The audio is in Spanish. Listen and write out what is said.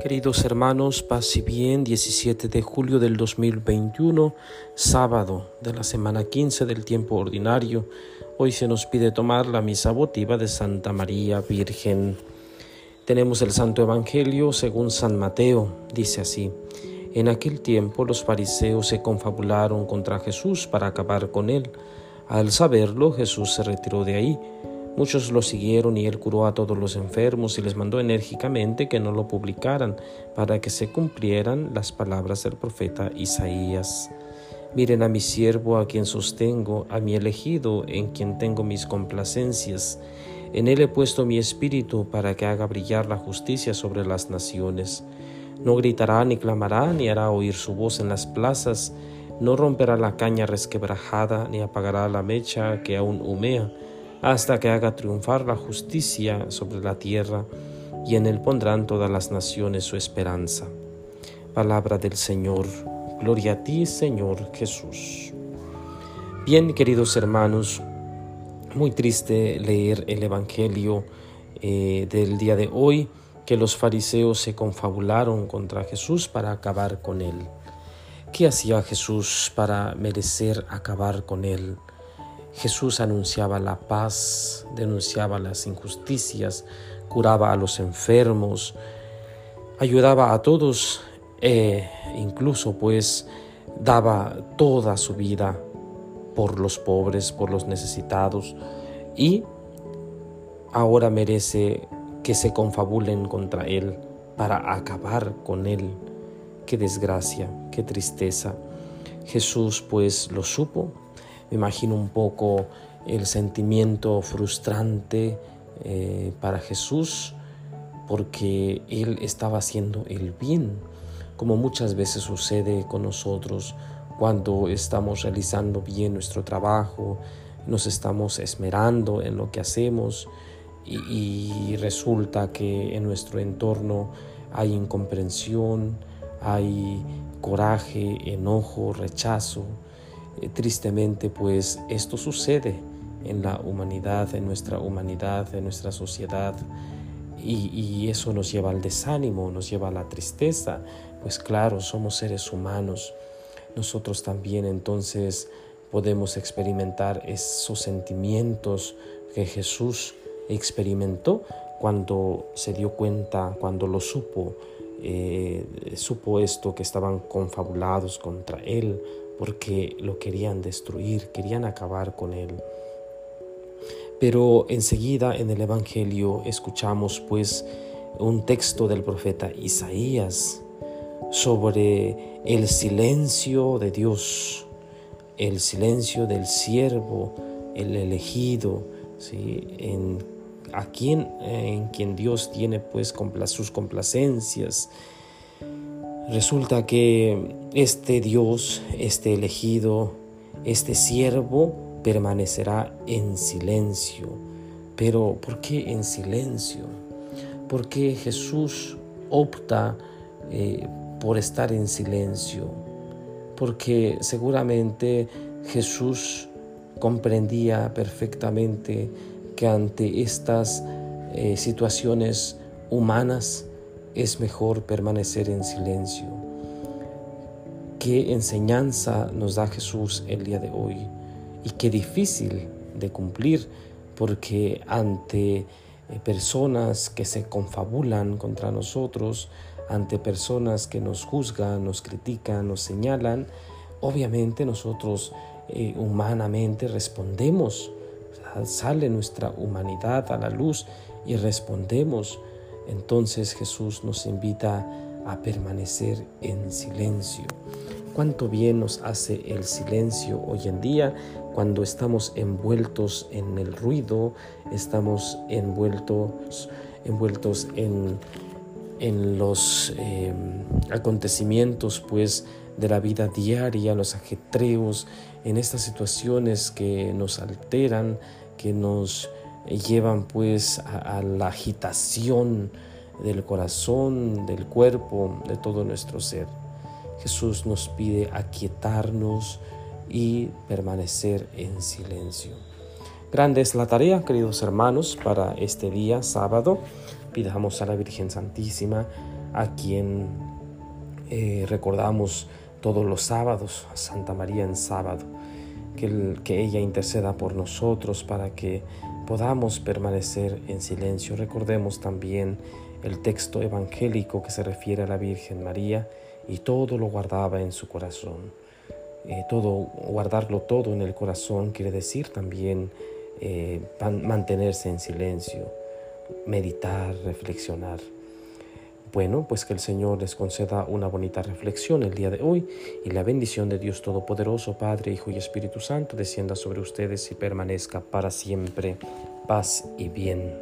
Queridos hermanos, paz y bien, 17 de julio del 2021, sábado de la semana 15 del tiempo ordinario. Hoy se nos pide tomar la misa votiva de Santa María Virgen. Tenemos el Santo Evangelio según San Mateo, dice así. En aquel tiempo los fariseos se confabularon contra Jesús para acabar con él. Al saberlo, Jesús se retiró de ahí Muchos lo siguieron y él curó a todos los enfermos y les mandó enérgicamente que no lo publicaran para que se cumplieran las palabras del profeta Isaías. Miren a mi siervo a quien sostengo, a mi elegido en quien tengo mis complacencias. En él he puesto mi espíritu para que haga brillar la justicia sobre las naciones. No gritará ni clamará ni hará oír su voz en las plazas, no romperá la caña resquebrajada ni apagará la mecha que aún humea hasta que haga triunfar la justicia sobre la tierra, y en él pondrán todas las naciones su esperanza. Palabra del Señor, gloria a ti, Señor Jesús. Bien, queridos hermanos, muy triste leer el Evangelio eh, del día de hoy, que los fariseos se confabularon contra Jesús para acabar con él. ¿Qué hacía Jesús para merecer acabar con él? Jesús anunciaba la paz, denunciaba las injusticias, curaba a los enfermos, ayudaba a todos e incluso pues daba toda su vida por los pobres, por los necesitados y ahora merece que se confabulen contra él para acabar con él. Qué desgracia, qué tristeza. Jesús pues lo supo, me imagino un poco el sentimiento frustrante eh, para Jesús porque Él estaba haciendo el bien, como muchas veces sucede con nosotros cuando estamos realizando bien nuestro trabajo, nos estamos esmerando en lo que hacemos y resulta que en nuestro entorno hay incomprensión, hay coraje, enojo, rechazo eh, tristemente, pues esto sucede en la humanidad, en nuestra humanidad, en nuestra sociedad. Y, eso nos lleva al desánimo, nos lleva a la tristeza, pues claro, somos seres humanos. Nosotros también entonces podemos experimentar esos sentimientos que Jesús experimentó cuando se dio cuenta, cuando lo supo, eh, supo esto que estaban confabulados contra Él, porque lo querían destruir, querían acabar con él. Pero enseguida en el Evangelio escuchamos pues un texto del profeta Isaías sobre el silencio de Dios, el silencio del siervo, el elegido, ¿sí? en, a quien, en quien Dios tiene pues sus complacencias, Resulta que este Dios, este elegido, este siervo permanecerá en silencio. Pero ¿por qué en silencio? Porque Jesús opta eh, por estar en silencio. Porque seguramente Jesús comprendía perfectamente que ante estas eh, situaciones humanas es mejor permanecer en silencio. Qué enseñanza nos da Jesús el día de hoy y qué difícil de cumplir porque ante eh, personas que se confabulan contra nosotros, ante personas que nos juzgan, nos critican, nos señalan, obviamente nosotros eh, humanamente respondemos, sale nuestra humanidad a la luz y respondemos entonces Jesús nos invita a permanecer en silencio. Cuánto bien nos hace el silencio hoy en día cuando estamos envueltos en el ruido, estamos envueltos, envueltos en, en los em, acontecimientos pues de la vida diaria, los ajetreos, en estas situaciones que nos alteran, que nos llevan pues a, la agitación del corazón, del cuerpo, de todo nuestro ser. Jesús nos pide aquietarnos y permanecer en silencio. Grande es la tarea, queridos hermanos, para este día sábado. Pidamos a la Virgen Santísima a quien eh, recordamos todos los sábados, a Santa María en sábado, que, que ella interceda por nosotros para que podamos permanecer en silencio. Recordemos también el texto evangélico que se refiere a la Virgen María y todo lo guardaba en su corazón. Eh, todo, guardarlo todo en el corazón quiere decir también eh, mantenerse en silencio, meditar, reflexionar. Bueno, pues que el Señor les conceda una bonita reflexión el día de hoy y la bendición de Dios Todopoderoso, Padre, Hijo y Espíritu Santo descienda sobre ustedes y permanezca para siempre. Paz y bien.